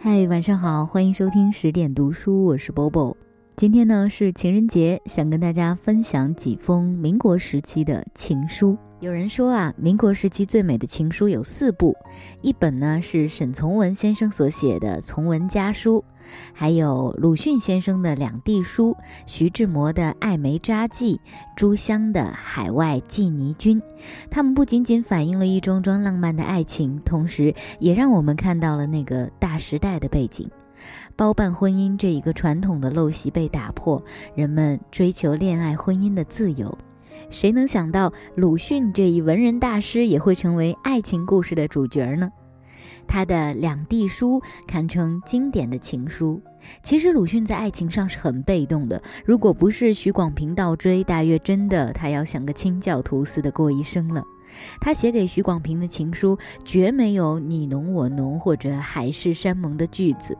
嗨，晚上好，欢迎收听十点读书，我是 Bobo。今天呢是情人节，想跟大家分享几封民国时期的情书。有人说啊，民国时期最美的情书有四部，一本呢是沈从文先生所写的《从文家书》，还有鲁迅先生的《两地书》，徐志摩的《爱梅札记》，朱湘的《海外寄尼君》。他们不仅仅反映了一桩桩浪漫的爱情，同时也让我们看到了那个大时代的背景，包办婚姻这一个传统的陋习被打破，人们追求恋爱婚姻的自由。谁能想到鲁迅这一文人大师也会成为爱情故事的主角呢？他的《两地书》堪称经典的情书。其实鲁迅在爱情上是很被动的，如果不是许广平倒追，大约真的他要像个清教徒似的过一生了。他写给许广平的情书绝没有你侬我侬或者海誓山盟的句子。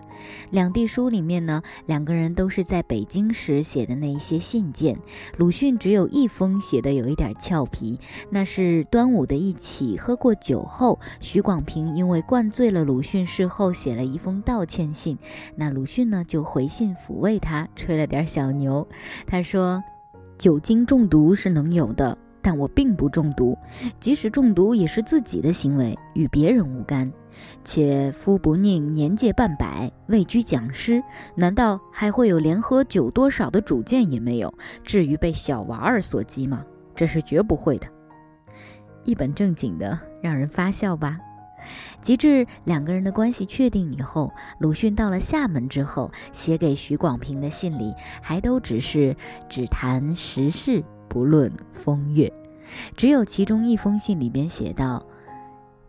两地书里面呢，两个人都是在北京时写的那一些信件。鲁迅只有一封写的有一点俏皮，那是端午的一起喝过酒后，许广平因为灌醉了鲁迅，事后写了一封道歉信。那鲁迅呢就回信抚慰他，吹了点小牛。他说：“酒精中毒是能有的。”但我并不中毒，即使中毒也是自己的行为，与别人无干。且夫不宁年届半百，位居讲师，难道还会有连喝酒多少的主见也没有？至于被小娃儿所激吗？这是绝不会的。一本正经的，让人发笑吧。及至两个人的关系确定以后，鲁迅到了厦门之后，写给许广平的信里，还都只是只谈时事。不论风月，只有其中一封信里边写道：“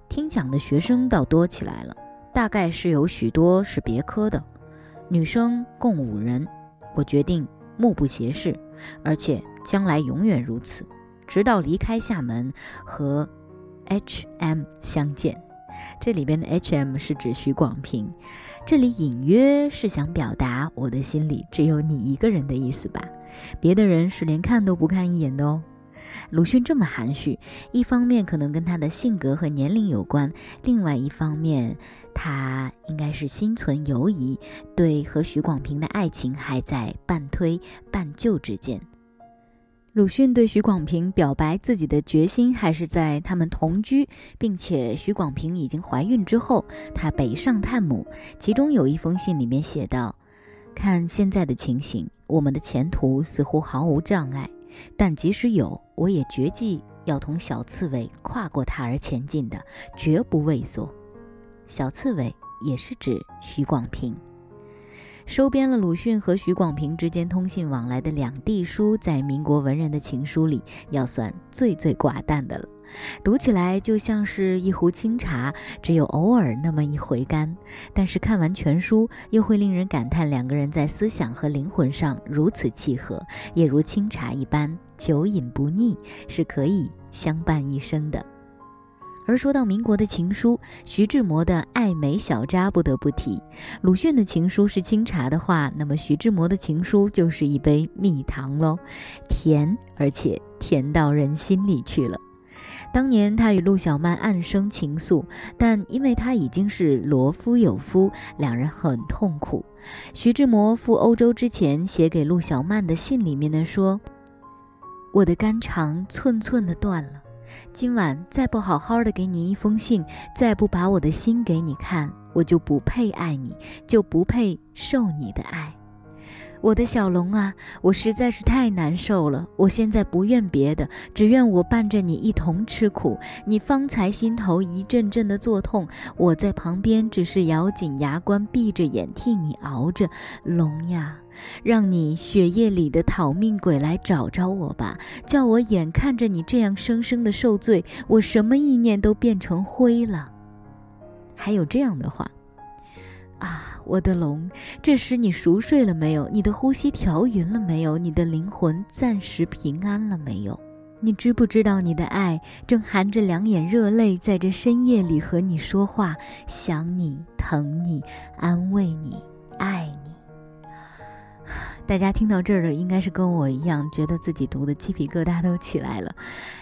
听讲的学生倒多起来了，大概是有许多是别科的，女生共五人。我决定目不斜视，而且将来永远如此，直到离开厦门和 H.M 相见。这里边的 H.M 是指许广平，这里隐约是想表达我的心里只有你一个人的意思吧。”别的人是连看都不看一眼的哦。鲁迅这么含蓄，一方面可能跟他的性格和年龄有关，另外一方面，他应该是心存犹疑，对和许广平的爱情还在半推半就之间。鲁迅对许广平表白自己的决心，还是在他们同居，并且许广平已经怀孕之后，他北上探母。其中有一封信里面写道。看现在的情形，我们的前途似乎毫无障碍，但即使有，我也决计要同小刺猬跨过它而前进的，绝不畏缩。小刺猬也是指许广平。收编了鲁迅和许广平之间通信往来的两地书，在民国文人的情书里，要算最最寡淡的了。读起来就像是一壶清茶，只有偶尔那么一回甘。但是看完全书，又会令人感叹两个人在思想和灵魂上如此契合，也如清茶一般久饮不腻，是可以相伴一生的。而说到民国的情书，徐志摩的《爱美小札》不得不提。鲁迅的情书是清茶的话，那么徐志摩的情书就是一杯蜜糖喽，甜而且甜到人心里去了。当年他与陆小曼暗生情愫，但因为他已经是罗夫有夫，两人很痛苦。徐志摩赴欧洲之前写给陆小曼的信里面呢说：“我的肝肠寸寸的断了，今晚再不好好的给你一封信，再不把我的心给你看，我就不配爱你，就不配受你的爱。”我的小龙啊，我实在是太难受了。我现在不愿别的，只愿我伴着你一同吃苦。你方才心头一阵阵的作痛，我在旁边只是咬紧牙关，闭着眼替你熬着。龙呀，让你血液里的讨命鬼来找着我吧，叫我眼看着你这样生生的受罪，我什么意念都变成灰了。还有这样的话。啊，我的龙，这时你熟睡了没有？你的呼吸调匀了没有？你的灵魂暂时平安了没有？你知不知道你的爱正含着两眼热泪，在这深夜里和你说话，想你，疼你，安慰你，爱你。大家听到这儿的，应该是跟我一样，觉得自己读的鸡皮疙瘩都起来了。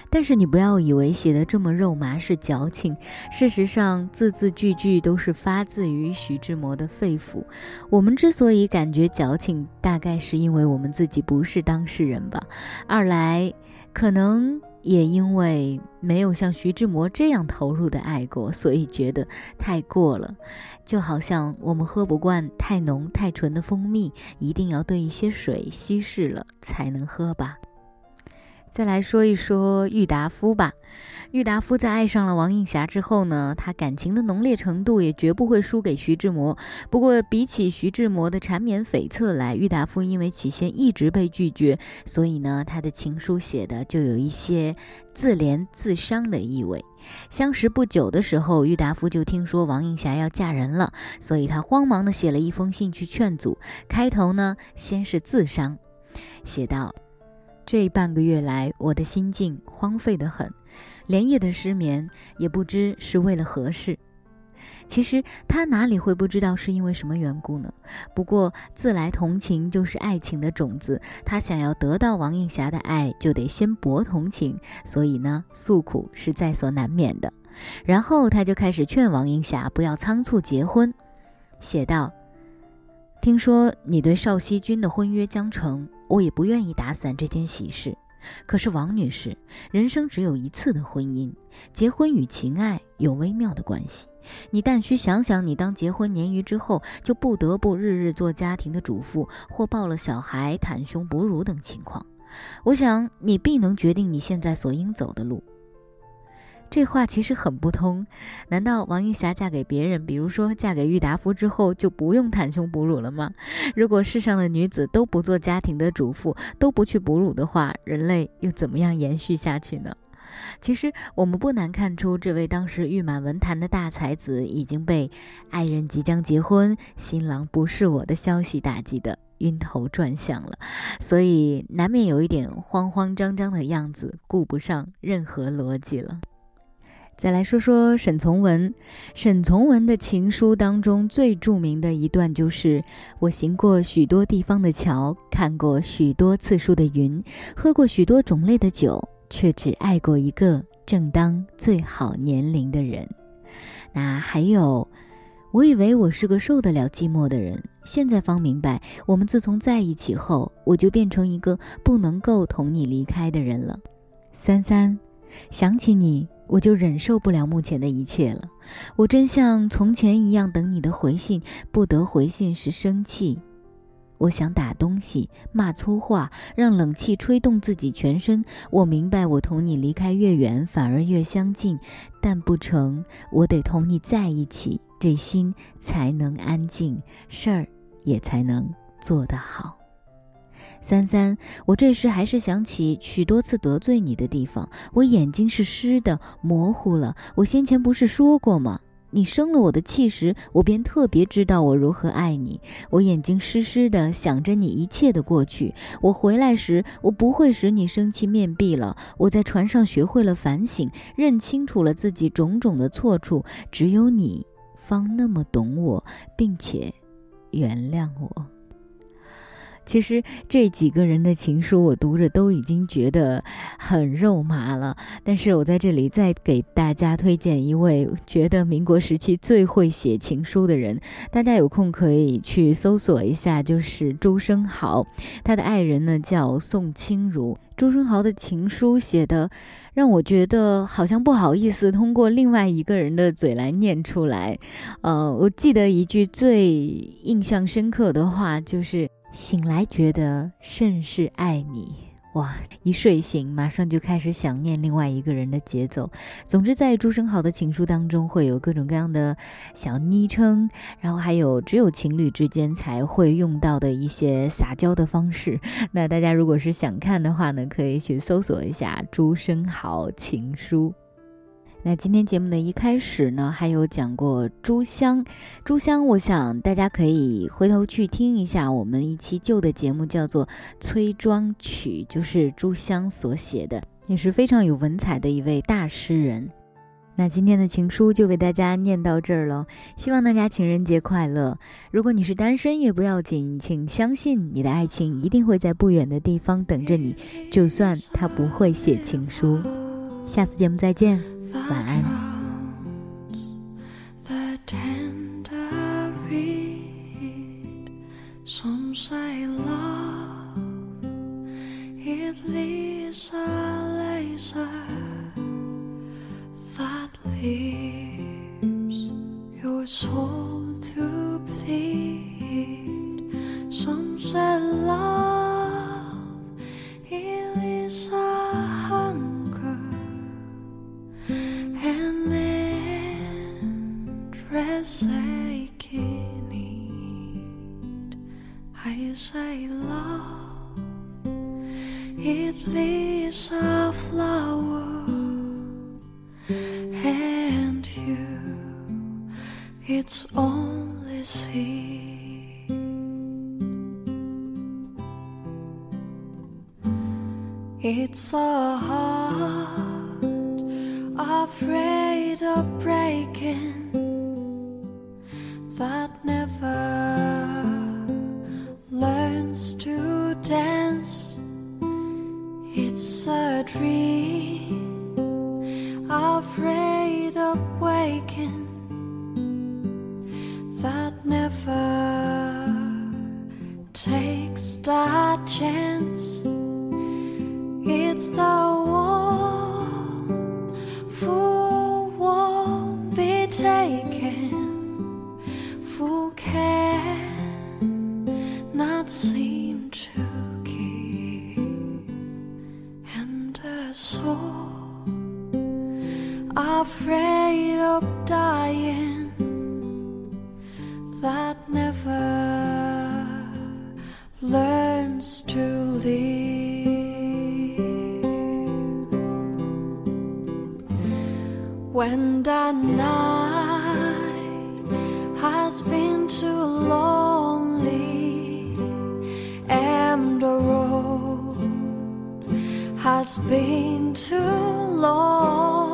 但是你不要以为写的这么肉麻是矫情，事实上字字句句都是发自于徐志摩的肺腑。我们之所以感觉矫情，大概是因为我们自己不是当事人吧。二来，可能也因为没有像徐志摩这样投入的爱过，所以觉得太过了。就好像我们喝不惯太浓太纯的蜂蜜，一定要兑一些水稀释了才能喝吧。再来说一说郁达夫吧。郁达夫在爱上了王映霞之后呢，他感情的浓烈程度也绝不会输给徐志摩。不过，比起徐志摩的缠绵悱恻来，郁达夫因为起先一直被拒绝，所以呢，他的情书写的就有一些自怜自伤的意味。相识不久的时候，郁达夫就听说王映霞要嫁人了，所以他慌忙的写了一封信去劝阻。开头呢，先是自伤，写道。这半个月来，我的心境荒废得很，连夜的失眠，也不知是为了何事。其实他哪里会不知道是因为什么缘故呢？不过自来同情就是爱情的种子，他想要得到王映霞的爱，就得先博同情，所以呢，诉苦是在所难免的。然后他就开始劝王映霞不要仓促结婚，写道：“听说你对邵熙君的婚约将成。”我也不愿意打散这件喜事，可是王女士，人生只有一次的婚姻，结婚与情爱有微妙的关系。你但需想想，你当结婚年余之后，就不得不日日做家庭的主妇，或抱了小孩袒胸哺乳等情况，我想你必能决定你现在所应走的路。这话其实很不通，难道王映霞嫁给别人，比如说嫁给郁达夫之后，就不用袒胸哺乳了吗？如果世上的女子都不做家庭的主妇，都不去哺乳的话，人类又怎么样延续下去呢？其实我们不难看出，这位当时誉满文坛的大才子，已经被爱人即将结婚、新郎不是我的消息打击的晕头转向了，所以难免有一点慌慌张张的样子，顾不上任何逻辑了。再来说说沈从文，沈从文的情书当中最著名的一段就是：“我行过许多地方的桥，看过许多次数的云，喝过许多种类的酒，却只爱过一个正当最好年龄的人。”那还有，我以为我是个受得了寂寞的人，现在方明白，我们自从在一起后，我就变成一个不能够同你离开的人了。三三，想起你。我就忍受不了目前的一切了。我真像从前一样等你的回信，不得回信时生气。我想打东西、骂粗话，让冷气吹动自己全身。我明白，我同你离开越远，反而越相近。但不成，我得同你在一起，这心才能安静，事儿也才能做得好。三三，我这时还是想起许多次得罪你的地方，我眼睛是湿的，模糊了。我先前不是说过吗？你生了我的气时，我便特别知道我如何爱你。我眼睛湿湿的，想着你一切的过去。我回来时，我不会使你生气面壁了。我在船上学会了反省，认清楚了自己种种的错处。只有你方那么懂我，并且原谅我。其实这几个人的情书，我读着都已经觉得很肉麻了。但是我在这里再给大家推荐一位觉得民国时期最会写情书的人，大家有空可以去搜索一下，就是朱生豪。他的爱人呢叫宋清如。朱生豪的情书写的，让我觉得好像不好意思通过另外一个人的嘴来念出来。呃，我记得一句最印象深刻的话就是。醒来觉得甚是爱你，哇！一睡醒马上就开始想念另外一个人的节奏。总之，在朱生豪的情书当中，会有各种各样的小昵称，然后还有只有情侣之间才会用到的一些撒娇的方式。那大家如果是想看的话呢，可以去搜索一下朱生豪情书。那今天节目的一开始呢，还有讲过《朱香》，《朱香》，我想大家可以回头去听一下我们一期旧的节目，叫做《崔庄曲》，就是朱香所写的，也是非常有文采的一位大诗人。那今天的情书就为大家念到这儿了，希望大家情人节快乐。如果你是单身也不要紧，请相信你的爱情一定会在不远的地方等着你，就算他不会写情书。下次节目再见，晚安。soul As I can eat. Eyes I love, it leaves a flower, and you, it's only seed. It's a heart afraid of breaking that never learns to dance. It's a dream afraid of waking that never takes that chance. Of dying that never learns to live. When the night has been too lonely and the road has been too long,